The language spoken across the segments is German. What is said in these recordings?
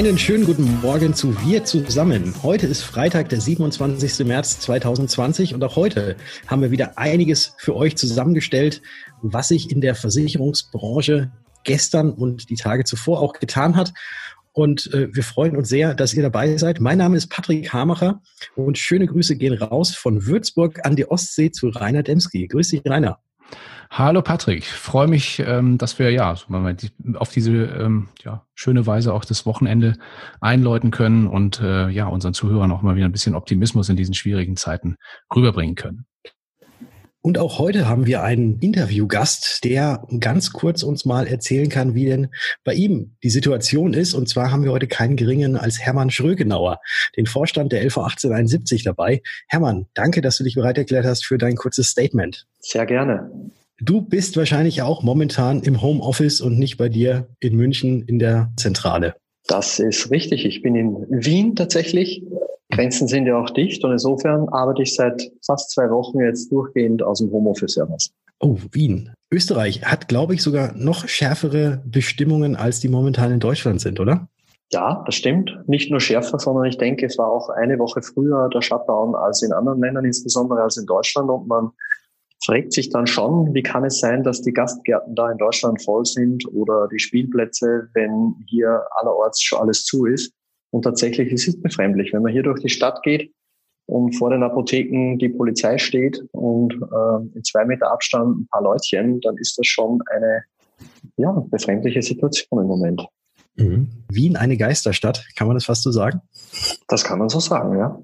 Einen schönen guten Morgen zu Wir zusammen. Heute ist Freitag, der 27. März 2020 und auch heute haben wir wieder einiges für euch zusammengestellt, was sich in der Versicherungsbranche gestern und die Tage zuvor auch getan hat. Und äh, wir freuen uns sehr, dass ihr dabei seid. Mein Name ist Patrick Hamacher und schöne Grüße gehen raus von Würzburg an die Ostsee zu Rainer Demski. Grüß dich, Rainer. Hallo Patrick, freue mich, ähm, dass wir ja auf diese ähm, ja, schöne Weise auch das Wochenende einläuten können und äh, ja unseren Zuhörern auch mal wieder ein bisschen Optimismus in diesen schwierigen Zeiten rüberbringen können. Und auch heute haben wir einen Interviewgast, der ganz kurz uns mal erzählen kann, wie denn bei ihm die Situation ist. Und zwar haben wir heute keinen geringen als Hermann Schrögenauer, den Vorstand der LV 1871 dabei. Hermann, danke, dass du dich bereit erklärt hast für dein kurzes Statement. Sehr gerne. Du bist wahrscheinlich auch momentan im Homeoffice und nicht bei dir in München in der Zentrale. Das ist richtig. Ich bin in Wien tatsächlich. Grenzen sind ja auch dicht und insofern arbeite ich seit fast zwei Wochen jetzt durchgehend aus dem Homeoffice heraus. Oh, Wien. Österreich hat, glaube ich, sogar noch schärfere Bestimmungen, als die momentan in Deutschland sind, oder? Ja, das stimmt. Nicht nur schärfer, sondern ich denke, es war auch eine Woche früher der Shutdown als in anderen Ländern, insbesondere als in Deutschland. Und man fragt sich dann schon, wie kann es sein, dass die Gastgärten da in Deutschland voll sind oder die Spielplätze, wenn hier allerorts schon alles zu ist. Und tatsächlich ist es befremdlich, wenn man hier durch die Stadt geht und vor den Apotheken die Polizei steht und äh, in zwei Meter Abstand ein paar Leutchen, dann ist das schon eine ja, befremdliche Situation im Moment. Mhm. Wien eine Geisterstadt, kann man das fast so sagen? Das kann man so sagen, ja.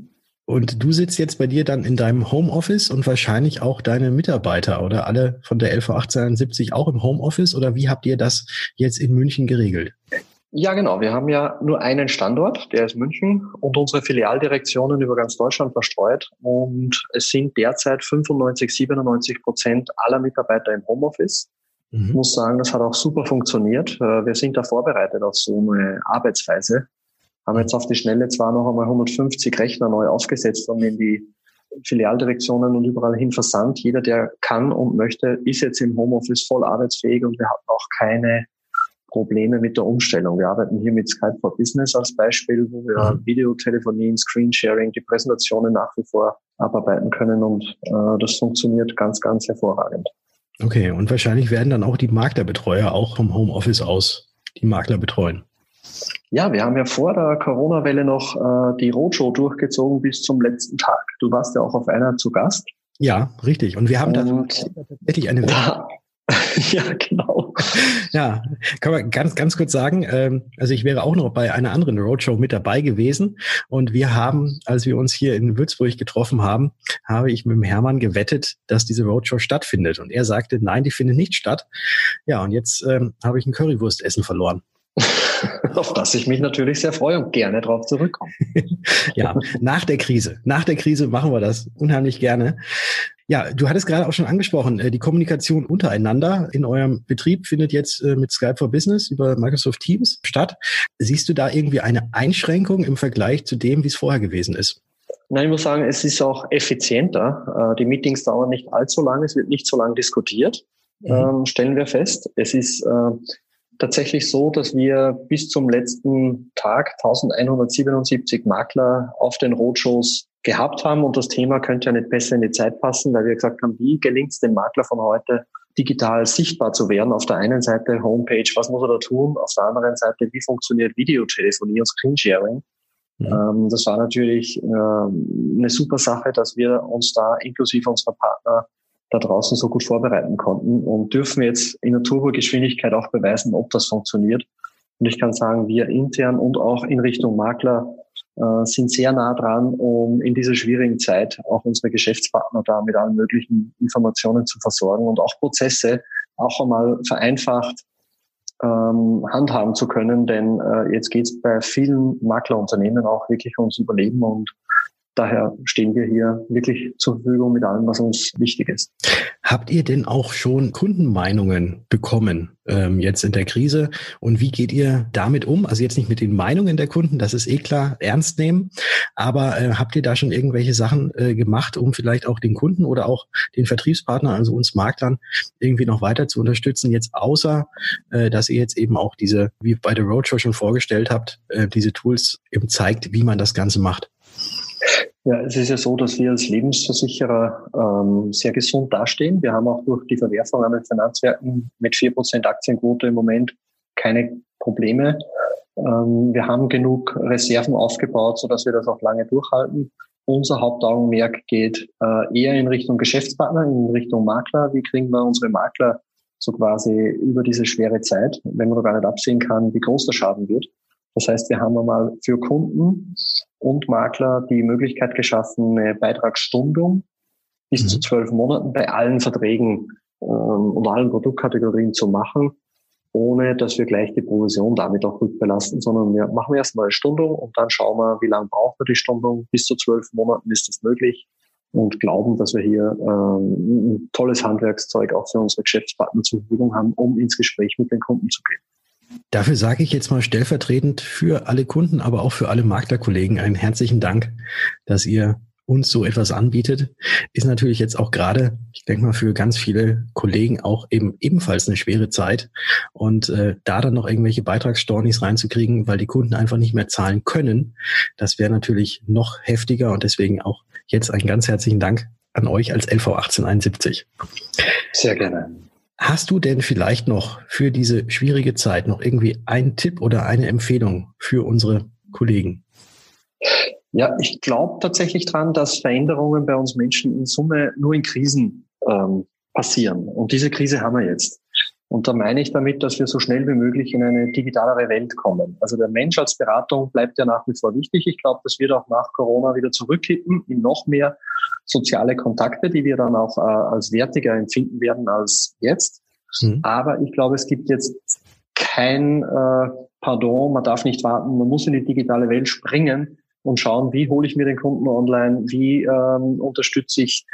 Und du sitzt jetzt bei dir dann in deinem Homeoffice und wahrscheinlich auch deine Mitarbeiter oder alle von der LV 1870 auch im Homeoffice oder wie habt ihr das jetzt in München geregelt? Ja, genau. Wir haben ja nur einen Standort, der ist München und unsere Filialdirektionen über ganz Deutschland verstreut. Und es sind derzeit 95, 97 Prozent aller Mitarbeiter im Homeoffice. Mhm. Ich muss sagen, das hat auch super funktioniert. Äh, wir sind da vorbereitet auf so eine Arbeitsweise haben jetzt auf die Schnelle zwar noch einmal 150 Rechner neu aufgesetzt und in die Filialdirektionen und überall hin versandt. Jeder, der kann und möchte, ist jetzt im Homeoffice voll arbeitsfähig und wir hatten auch keine Probleme mit der Umstellung. Wir arbeiten hier mit Skype for Business als Beispiel, wo wir mhm. Videotelefonien, Screensharing, die Präsentationen nach wie vor abarbeiten können und äh, das funktioniert ganz, ganz hervorragend. Okay, und wahrscheinlich werden dann auch die Maklerbetreuer auch vom Homeoffice aus die Makler betreuen. Ja, wir haben ja vor der Corona-Welle noch äh, die Roadshow durchgezogen bis zum letzten Tag. Du warst ja auch auf einer zu Gast. Ja, richtig. Und wir haben Und da tatsächlich eine da, ja, genau. Ja, kann man ganz, ganz kurz sagen, ähm, also ich wäre auch noch bei einer anderen Roadshow mit dabei gewesen und wir haben, als wir uns hier in Würzburg getroffen haben, habe ich mit dem Hermann gewettet, dass diese Roadshow stattfindet und er sagte, nein, die findet nicht statt. Ja, und jetzt ähm, habe ich ein Currywurstessen verloren. auf das ich mich natürlich sehr freue und gerne darauf zurückkomme. ja, nach der Krise. Nach der Krise machen wir das unheimlich gerne. Ja, du hattest gerade auch schon angesprochen, äh, die Kommunikation untereinander in eurem Betrieb findet jetzt äh, mit Skype for Business über Microsoft Teams statt. Siehst du da irgendwie eine Einschränkung im Vergleich zu dem, wie es vorher gewesen ist? Nein, ich muss sagen, es ist auch effizienter. Äh, die Meetings dauern nicht allzu lange, es wird nicht so lange diskutiert, mhm. Ähm, stellen wir fest. Es ist tatsächlich so, dass wir bis zum letzten Tag 1177 Makler auf den Roadshows gehabt haben und das Thema könnte ja nicht besser in die Zeit passen, weil wir gesagt haben, wie gelingt es dem Makler von heute, digital sichtbar zu werden? Auf der einen Seite Homepage, was muss er da tun? Auf der anderen Seite, wie funktioniert Videotelefonie und Screensharing? Ja. Ähm, das war natürlich ähm, eine super Sache, dass wir uns da inklusive unserer Partner da draußen so gut vorbereiten konnten und dürfen jetzt in der Turbogeschwindigkeit auch beweisen, ob das funktioniert. Und ich kann sagen, wir intern und auch in Richtung Makler äh, sind sehr nah dran, um in dieser schwierigen Zeit auch unsere Geschäftspartner da mit allen möglichen Informationen zu versorgen und auch Prozesse auch einmal vereinfacht ähm, handhaben zu können. Denn äh, jetzt geht es bei vielen Maklerunternehmen auch wirklich ums Überleben und daher stehen wir hier wirklich zur Verfügung mit allem, was uns wichtig ist. Habt ihr denn auch schon Kundenmeinungen bekommen ähm, jetzt in der Krise? Und wie geht ihr damit um? Also jetzt nicht mit den Meinungen der Kunden, das ist eh klar, ernst nehmen. Aber äh, habt ihr da schon irgendwelche Sachen äh, gemacht, um vielleicht auch den Kunden oder auch den Vertriebspartner, also uns Maklern, irgendwie noch weiter zu unterstützen? Jetzt außer, äh, dass ihr jetzt eben auch diese, wie bei der Roadshow schon vorgestellt habt, äh, diese Tools eben zeigt, wie man das Ganze macht. Ja, es ist ja so, dass wir als Lebensversicherer ähm, sehr gesund dastehen. Wir haben auch durch die Verwerfung an den Finanzwerten mit vier Prozent Aktienquote im Moment keine Probleme. Ähm, wir haben genug Reserven aufgebaut, sodass wir das auch lange durchhalten. Unser Hauptaugenmerk geht äh, eher in Richtung Geschäftspartner, in Richtung Makler. Wie kriegen wir unsere Makler so quasi über diese schwere Zeit, wenn man noch gar nicht absehen kann, wie groß der Schaden wird. Das heißt, wir haben einmal für Kunden und Makler die Möglichkeit geschaffen, eine Beitragsstundung bis mhm. zu zwölf Monaten bei allen Verträgen ähm, und allen Produktkategorien zu machen, ohne dass wir gleich die Provision damit auch rückbelasten, sondern wir machen erstmal eine Stundung und dann schauen wir, wie lange braucht wir die Stundung. Bis zu zwölf Monaten ist das möglich und glauben, dass wir hier ähm, ein tolles Handwerkszeug auch für unsere Geschäftspartner zur Verfügung haben, um ins Gespräch mit den Kunden zu gehen. Dafür sage ich jetzt mal stellvertretend für alle Kunden, aber auch für alle Maklerkollegen einen herzlichen Dank, dass ihr uns so etwas anbietet, ist natürlich jetzt auch gerade, ich denke mal, für ganz viele Kollegen auch eben ebenfalls eine schwere Zeit. Und äh, da dann noch irgendwelche Beitragsstornis reinzukriegen, weil die Kunden einfach nicht mehr zahlen können, das wäre natürlich noch heftiger und deswegen auch jetzt einen ganz herzlichen Dank an euch als LV 1871. Sehr gerne. Hast du denn vielleicht noch für diese schwierige Zeit noch irgendwie einen Tipp oder eine Empfehlung für unsere Kollegen? Ja, ich glaube tatsächlich dran, dass Veränderungen bei uns Menschen in Summe nur in Krisen ähm, passieren. Und diese Krise haben wir jetzt. Und da meine ich damit, dass wir so schnell wie möglich in eine digitalere Welt kommen. Also der Mensch als Beratung bleibt ja nach wie vor wichtig. Ich glaube, das wird auch nach Corona wieder zurückkippen in noch mehr soziale Kontakte, die wir dann auch äh, als wertiger empfinden werden als jetzt. Mhm. Aber ich glaube, es gibt jetzt kein äh, Pardon, man darf nicht warten, man muss in die digitale Welt springen und schauen, wie hole ich mir den Kunden online, wie ähm, unterstütze ich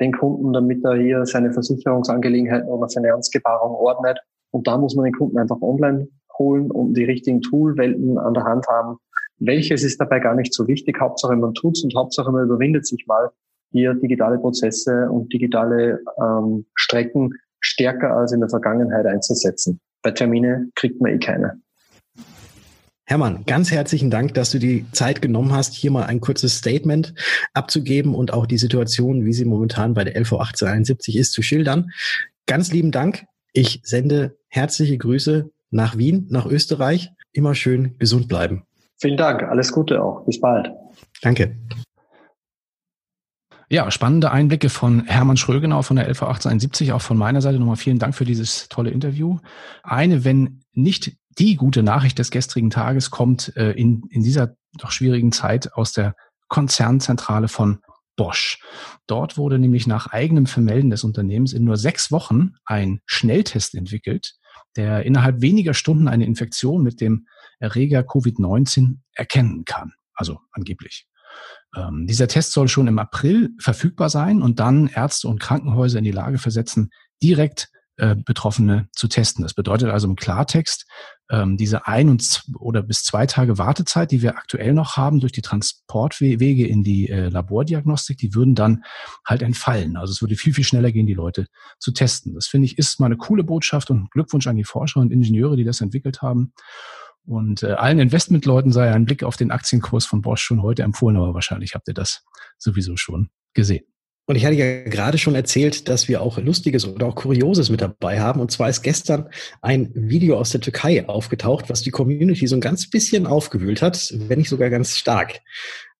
den Kunden, damit er hier seine Versicherungsangelegenheiten oder Finanzgebarung ordnet. Und da muss man den Kunden einfach online holen und die richtigen Toolwelten an der Hand haben. Welches ist dabei gar nicht so wichtig. Hauptsache man tut's und Hauptsache man überwindet sich mal hier digitale Prozesse und digitale ähm, Strecken stärker als in der Vergangenheit einzusetzen. Bei Termine kriegt man eh keine. Hermann, ganz herzlichen Dank, dass du die Zeit genommen hast, hier mal ein kurzes Statement abzugeben und auch die Situation, wie sie momentan bei der LV 1871 ist, zu schildern. Ganz lieben Dank. Ich sende herzliche Grüße nach Wien, nach Österreich. Immer schön gesund bleiben. Vielen Dank. Alles Gute auch. Bis bald. Danke. Ja, spannende Einblicke von Hermann Schrögenau von der LV 1871. Auch von meiner Seite nochmal vielen Dank für dieses tolle Interview. Eine, wenn nicht die gute Nachricht des gestrigen Tages kommt äh, in, in dieser doch schwierigen Zeit aus der Konzernzentrale von Bosch. Dort wurde nämlich nach eigenem Vermelden des Unternehmens in nur sechs Wochen ein Schnelltest entwickelt, der innerhalb weniger Stunden eine Infektion mit dem Erreger Covid-19 erkennen kann. Also angeblich. Ähm, dieser Test soll schon im April verfügbar sein und dann Ärzte und Krankenhäuser in die Lage versetzen, direkt Betroffene zu testen. Das bedeutet also im Klartext, ähm, diese ein und oder bis zwei Tage Wartezeit, die wir aktuell noch haben durch die Transportwege in die äh, Labordiagnostik, die würden dann halt entfallen. Also es würde viel, viel schneller gehen, die Leute zu testen. Das finde ich ist mal eine coole Botschaft und Glückwunsch an die Forscher und Ingenieure, die das entwickelt haben. Und äh, allen Investmentleuten sei ein Blick auf den Aktienkurs von Bosch schon heute empfohlen, aber wahrscheinlich habt ihr das sowieso schon gesehen. Und ich hatte ja gerade schon erzählt, dass wir auch Lustiges oder auch Kurioses mit dabei haben. Und zwar ist gestern ein Video aus der Türkei aufgetaucht, was die Community so ein ganz bisschen aufgewühlt hat, wenn nicht sogar ganz stark.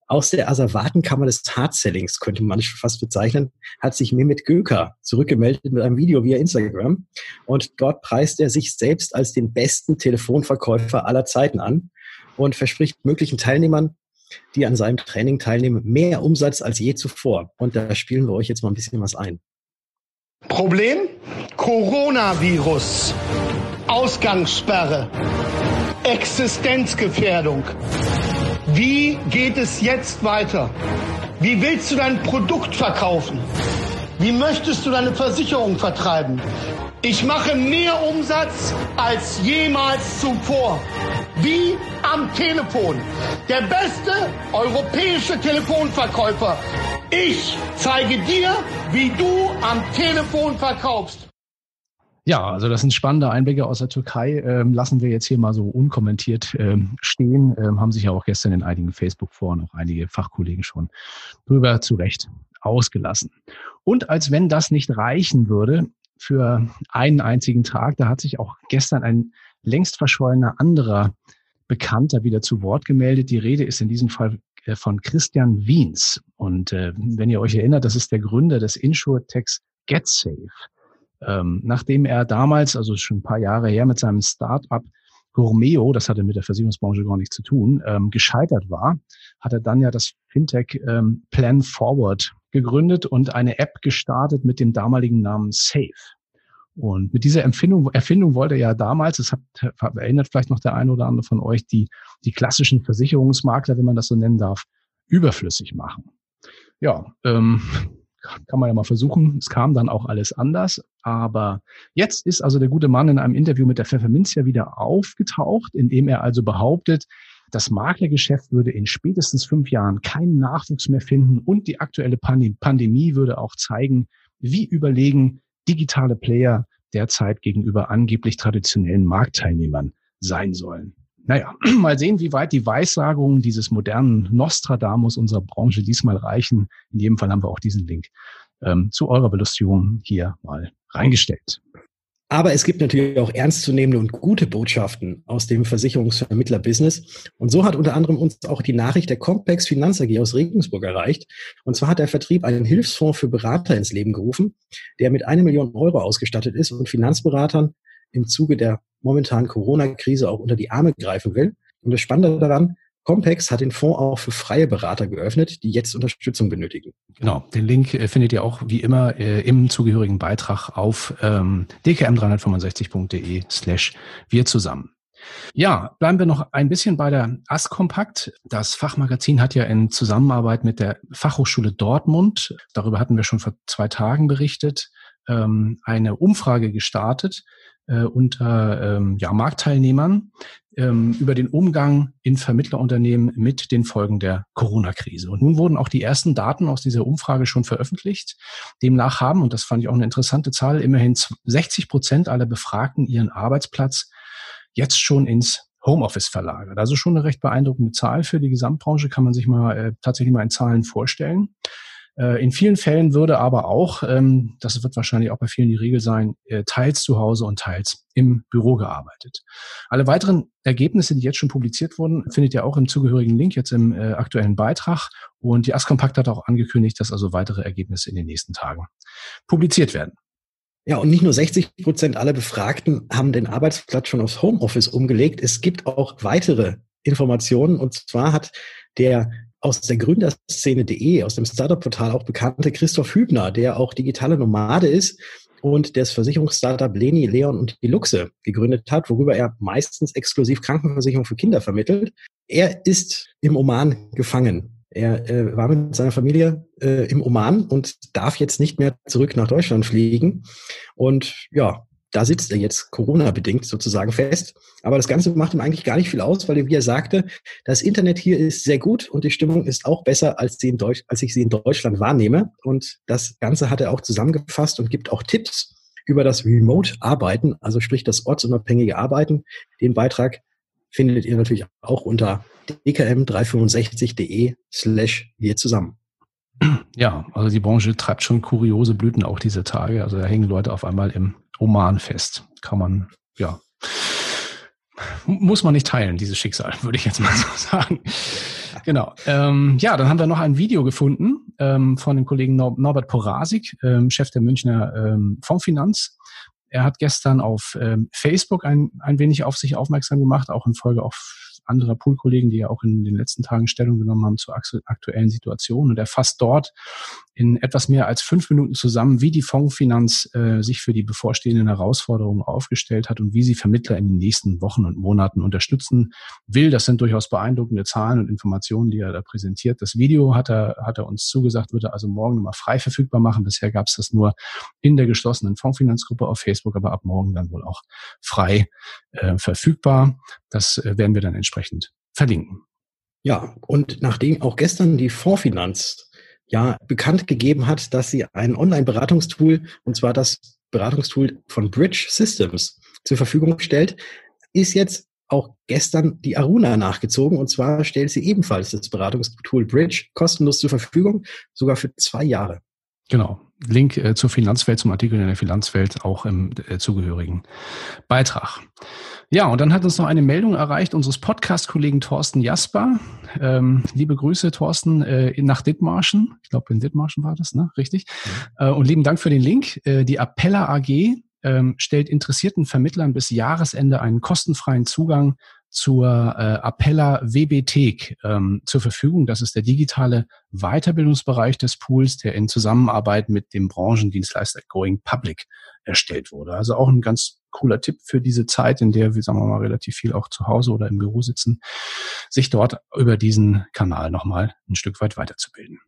Aus der Asservatenkammer des Hardsellings, könnte man fast bezeichnen, hat sich Mehmet Göker zurückgemeldet mit einem Video via Instagram. Und dort preist er sich selbst als den besten Telefonverkäufer aller Zeiten an und verspricht möglichen Teilnehmern die an seinem Training teilnehmen, mehr Umsatz als je zuvor. Und da spielen wir euch jetzt mal ein bisschen was ein. Problem? Coronavirus. Ausgangssperre. Existenzgefährdung. Wie geht es jetzt weiter? Wie willst du dein Produkt verkaufen? Wie möchtest du deine Versicherung vertreiben? Ich mache mehr Umsatz als jemals zuvor. Wie am Telefon. Der beste europäische Telefonverkäufer. Ich zeige dir, wie du am Telefon verkaufst. Ja, also das sind spannende Einblicke aus der Türkei. Ähm, lassen wir jetzt hier mal so unkommentiert ähm, stehen. Ähm, haben sich ja auch gestern in einigen Facebook-Foren auch einige Fachkollegen schon drüber zu Recht ausgelassen. Und als wenn das nicht reichen würde für einen einzigen Tag, da hat sich auch gestern ein längst verschollener anderer Bekannter wieder zu Wort gemeldet. Die Rede ist in diesem Fall äh, von Christian Wiens. Und äh, wenn ihr euch erinnert, das ist der Gründer des Insurtechs GetSafe. Ähm, nachdem er damals, also schon ein paar Jahre her, mit seinem Start-up Gourmeo, das hatte mit der Versicherungsbranche gar nichts zu tun, ähm, gescheitert war, hat er dann ja das Fintech ähm, Plan Forward gegründet und eine App gestartet mit dem damaligen Namen Safe. Und mit dieser Empfindung, Erfindung wollte er ja damals, das hat, erinnert vielleicht noch der eine oder andere von euch, die, die klassischen Versicherungsmakler, wenn man das so nennen darf, überflüssig machen. Ja, ähm, kann man ja mal versuchen. Es kam dann auch alles anders. Aber jetzt ist also der gute Mann in einem Interview mit der Pfefferminzia wieder aufgetaucht, in dem er also behauptet, das Maklergeschäft würde in spätestens fünf Jahren keinen Nachwuchs mehr finden und die aktuelle Pandemie würde auch zeigen, wie überlegen digitale Player derzeit gegenüber angeblich traditionellen Marktteilnehmern sein sollen. Naja, mal sehen, wie weit die Weissagungen dieses modernen Nostradamus unserer Branche diesmal reichen. In jedem Fall haben wir auch diesen Link ähm, zu eurer Belustigung hier mal reingestellt. Aber es gibt natürlich auch ernstzunehmende und gute Botschaften aus dem Versicherungsvermittler-Business. Und so hat unter anderem uns auch die Nachricht der Complex Finanz AG aus Regensburg erreicht. Und zwar hat der Vertrieb einen Hilfsfonds für Berater ins Leben gerufen, der mit einer Million Euro ausgestattet ist und Finanzberatern im Zuge der momentanen Corona-Krise auch unter die Arme greifen will. Und das Spannende daran, Compex hat den Fonds auch für freie Berater geöffnet, die jetzt Unterstützung benötigen. Genau, den Link äh, findet ihr auch wie immer äh, im zugehörigen Beitrag auf ähm, dkm365.de slash wir zusammen. Ja, bleiben wir noch ein bisschen bei der Askompakt. Das Fachmagazin hat ja in Zusammenarbeit mit der Fachhochschule Dortmund, darüber hatten wir schon vor zwei Tagen berichtet, ähm, eine Umfrage gestartet, äh, unter ähm, ja, Marktteilnehmern ähm, über den Umgang in Vermittlerunternehmen mit den Folgen der Corona-Krise. Und nun wurden auch die ersten Daten aus dieser Umfrage schon veröffentlicht. Demnach haben, und das fand ich auch eine interessante Zahl, immerhin 60 Prozent aller Befragten ihren Arbeitsplatz jetzt schon ins Homeoffice verlagert. Also schon eine recht beeindruckende Zahl für die Gesamtbranche, kann man sich mal äh, tatsächlich mal in Zahlen vorstellen. Äh, in vielen Fällen würde aber auch, ähm, das wird wahrscheinlich auch bei vielen die Regel sein, äh, teils zu Hause und teils im Büro gearbeitet. Alle weiteren Ergebnisse, die jetzt schon publiziert wurden, findet ihr auch im zugehörigen Link jetzt im äh, aktuellen Beitrag. Und die Askompakt hat auch angekündigt, dass also weitere Ergebnisse in den nächsten Tagen publiziert werden. Ja, und nicht nur 60 Prozent aller Befragten haben den Arbeitsplatz schon aufs Homeoffice umgelegt. Es gibt auch weitere Informationen. Und zwar hat der aus der Gründerszene.de, aus dem Startup-Portal auch bekannte Christoph Hübner, der auch digitale Nomade ist und das Versicherungsstartup Leni, Leon und die Luxe gegründet hat, worüber er meistens exklusiv Krankenversicherung für Kinder vermittelt. Er ist im Oman gefangen. Er äh, war mit seiner Familie äh, im Oman und darf jetzt nicht mehr zurück nach Deutschland fliegen. Und ja, da sitzt er jetzt Corona-bedingt sozusagen fest. Aber das Ganze macht ihm eigentlich gar nicht viel aus, weil, wie er sagte, das Internet hier ist sehr gut und die Stimmung ist auch besser, als, sie in Deutsch, als ich sie in Deutschland wahrnehme. Und das Ganze hat er auch zusammengefasst und gibt auch Tipps über das Remote-Arbeiten, also sprich das ortsunabhängige Arbeiten. Den Beitrag findet ihr natürlich auch unter dkm365.de slash wir zusammen. Ja, also die Branche treibt schon kuriose Blüten auch diese Tage. Also da hängen Leute auf einmal im Oman fest. Kann man, ja, muss man nicht teilen, dieses Schicksal, würde ich jetzt mal so sagen. Genau. Ähm, ja, dann haben wir noch ein Video gefunden ähm, von dem Kollegen Norbert Porasik, ähm, Chef der Münchner ähm, Fondsfinanz. Er hat gestern auf ähm, Facebook ein, ein wenig auf sich aufmerksam gemacht, auch in Folge auf anderer Poolkollegen, die ja auch in den letzten Tagen Stellung genommen haben zur aktuellen Situation. Und er fasst dort in etwas mehr als fünf Minuten zusammen, wie die Fondsfinanz äh, sich für die bevorstehenden Herausforderungen aufgestellt hat und wie sie Vermittler in den nächsten Wochen und Monaten unterstützen will. Das sind durchaus beeindruckende Zahlen und Informationen, die er da präsentiert. Das Video hat er, hat er uns zugesagt, wird er also morgen nochmal frei verfügbar machen. Bisher gab es das nur in der geschlossenen Fondsfinanzgruppe auf Facebook, aber ab morgen dann wohl auch frei äh, verfügbar. Das äh, werden wir dann entsprechend verlinken. Ja, und nachdem auch gestern die Fondsfinanz ja bekannt gegeben hat, dass sie ein Online-Beratungstool, und zwar das Beratungstool von Bridge Systems zur Verfügung stellt, ist jetzt auch gestern die Aruna nachgezogen. Und zwar stellt sie ebenfalls das Beratungstool Bridge kostenlos zur Verfügung, sogar für zwei Jahre. Genau. Link äh, zur Finanzwelt, zum Artikel in der Finanzwelt, auch im äh, zugehörigen Beitrag. Ja, und dann hat uns noch eine Meldung erreicht unseres Podcast-Kollegen Thorsten Jasper. Ähm, liebe Grüße, Thorsten, äh, nach Dithmarschen. Ich glaube, in Dithmarschen war das, ne? Richtig. Mhm. Und lieben Dank für den Link. Äh, die Appella AG ähm, stellt interessierten Vermittlern bis Jahresende einen kostenfreien Zugang zur äh, Appella WBT ähm, zur Verfügung. Das ist der digitale Weiterbildungsbereich des Pools, der in Zusammenarbeit mit dem Branchendienstleister Going Public erstellt wurde. Also auch ein ganz cooler Tipp für diese Zeit, in der wir, sagen wir mal, relativ viel auch zu Hause oder im Büro sitzen, sich dort über diesen Kanal nochmal ein Stück weit weiterzubilden.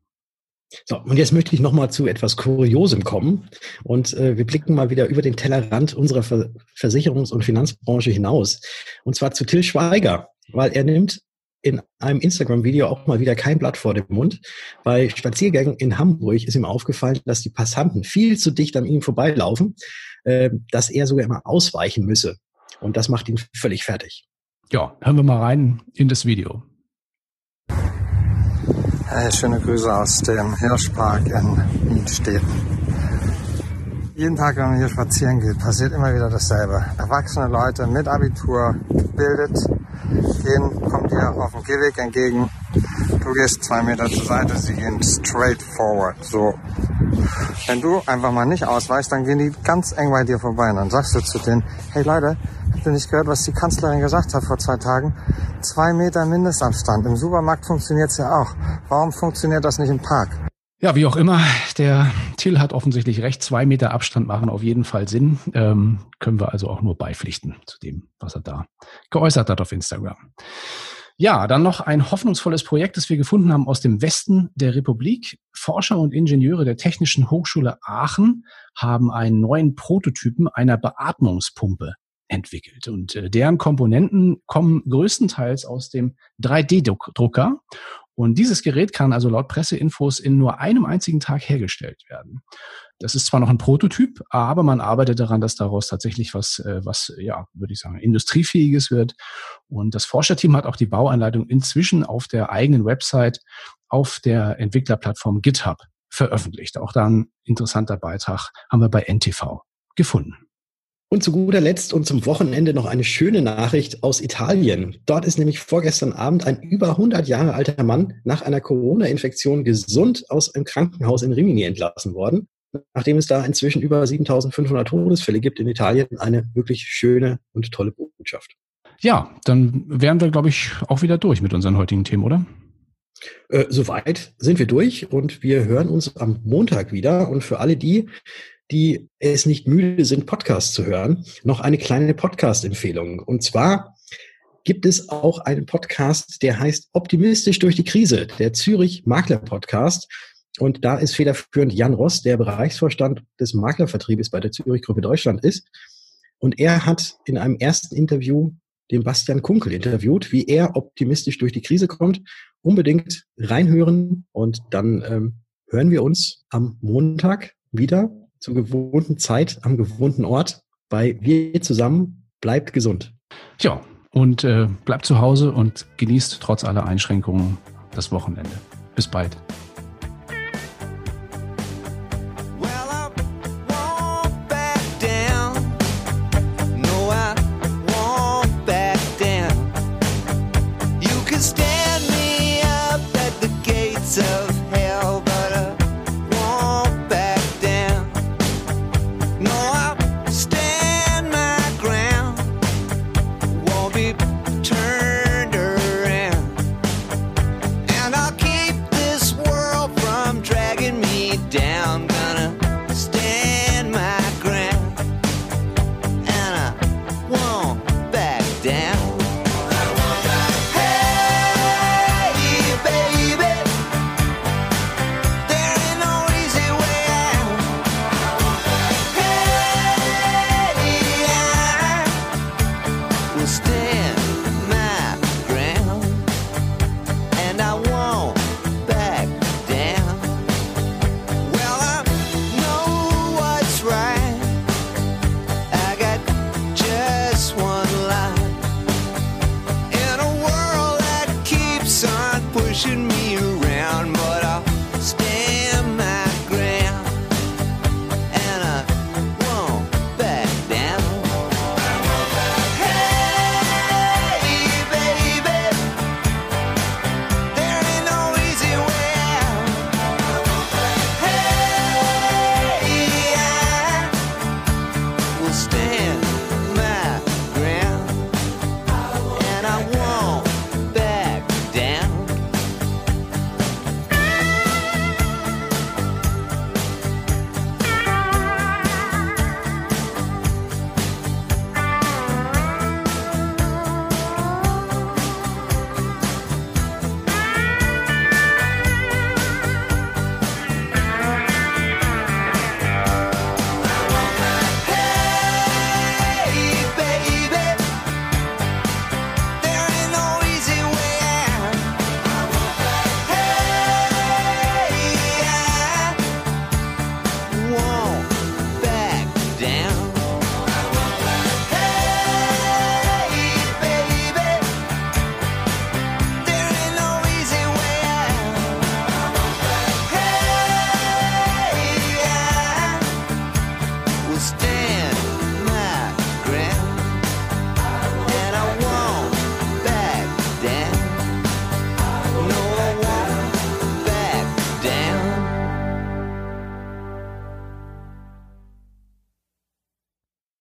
So, und jetzt möchte ich nochmal zu etwas Kuriosem kommen. Und äh, wir blicken mal wieder über den Tellerrand unserer Ver Versicherungs- und Finanzbranche hinaus. Und zwar zu Till Schweiger, weil er nimmt in einem Instagram-Video auch mal wieder kein Blatt vor dem Mund. Bei Spaziergängen in Hamburg ist ihm aufgefallen, dass die Passanten viel zu dicht an ihm vorbeilaufen, äh, dass er sogar immer ausweichen müsse. Und das macht ihn völlig fertig. Ja, hören wir mal rein in das Video. Hey, schöne Grüße aus dem Hirschpark in Niedstedt. Jeden Tag, wenn man hier spazieren geht, passiert immer wieder dasselbe. Erwachsene Leute mit Abitur, gebildet, gehen, kommen dir auf dem Gehweg entgegen. Du gehst zwei Meter zur Seite, sie gehen straight forward. So. Wenn du einfach mal nicht ausweichst, dann gehen die ganz eng bei dir vorbei. Und dann sagst du zu denen, hey Leute, habt ihr nicht gehört, was die Kanzlerin gesagt hat vor zwei Tagen? Zwei Meter Mindestabstand. Im Supermarkt funktioniert es ja auch. Warum funktioniert das nicht im Park? Ja, wie auch immer, der Till hat offensichtlich recht. Zwei Meter Abstand machen auf jeden Fall Sinn. Ähm, können wir also auch nur beipflichten zu dem, was er da geäußert hat auf Instagram. Ja, dann noch ein hoffnungsvolles Projekt, das wir gefunden haben aus dem Westen der Republik. Forscher und Ingenieure der Technischen Hochschule Aachen haben einen neuen Prototypen einer Beatmungspumpe entwickelt. Und äh, deren Komponenten kommen größtenteils aus dem 3D-Drucker. Und dieses Gerät kann also laut Presseinfos in nur einem einzigen Tag hergestellt werden. Das ist zwar noch ein Prototyp, aber man arbeitet daran, dass daraus tatsächlich was, äh, was, ja, würde ich sagen, industriefähiges wird. Und das Forscherteam hat auch die Bauanleitung inzwischen auf der eigenen Website auf der Entwicklerplattform GitHub veröffentlicht. Auch da ein interessanter Beitrag haben wir bei NTV gefunden. Und zu guter Letzt und zum Wochenende noch eine schöne Nachricht aus Italien. Dort ist nämlich vorgestern Abend ein über 100 Jahre alter Mann nach einer Corona-Infektion gesund aus einem Krankenhaus in Rimini entlassen worden. Nachdem es da inzwischen über 7500 Todesfälle gibt in Italien, eine wirklich schöne und tolle Botschaft. Ja, dann wären wir, glaube ich, auch wieder durch mit unseren heutigen Themen, oder? Äh, soweit sind wir durch und wir hören uns am Montag wieder. Und für alle die, die es nicht müde sind, Podcasts zu hören, noch eine kleine Podcast-Empfehlung. Und zwar gibt es auch einen Podcast, der heißt Optimistisch durch die Krise, der Zürich Makler Podcast. Und da ist federführend Jan Ross, der Bereichsvorstand des Maklervertriebes bei der Zürich Gruppe Deutschland ist. Und er hat in einem ersten Interview den Bastian Kunkel interviewt, wie er optimistisch durch die Krise kommt. Unbedingt reinhören und dann ähm, hören wir uns am Montag wieder zur gewohnten Zeit am gewohnten Ort bei Wir zusammen. Bleibt gesund. Ja, und äh, bleibt zu Hause und genießt trotz aller Einschränkungen das Wochenende. Bis bald.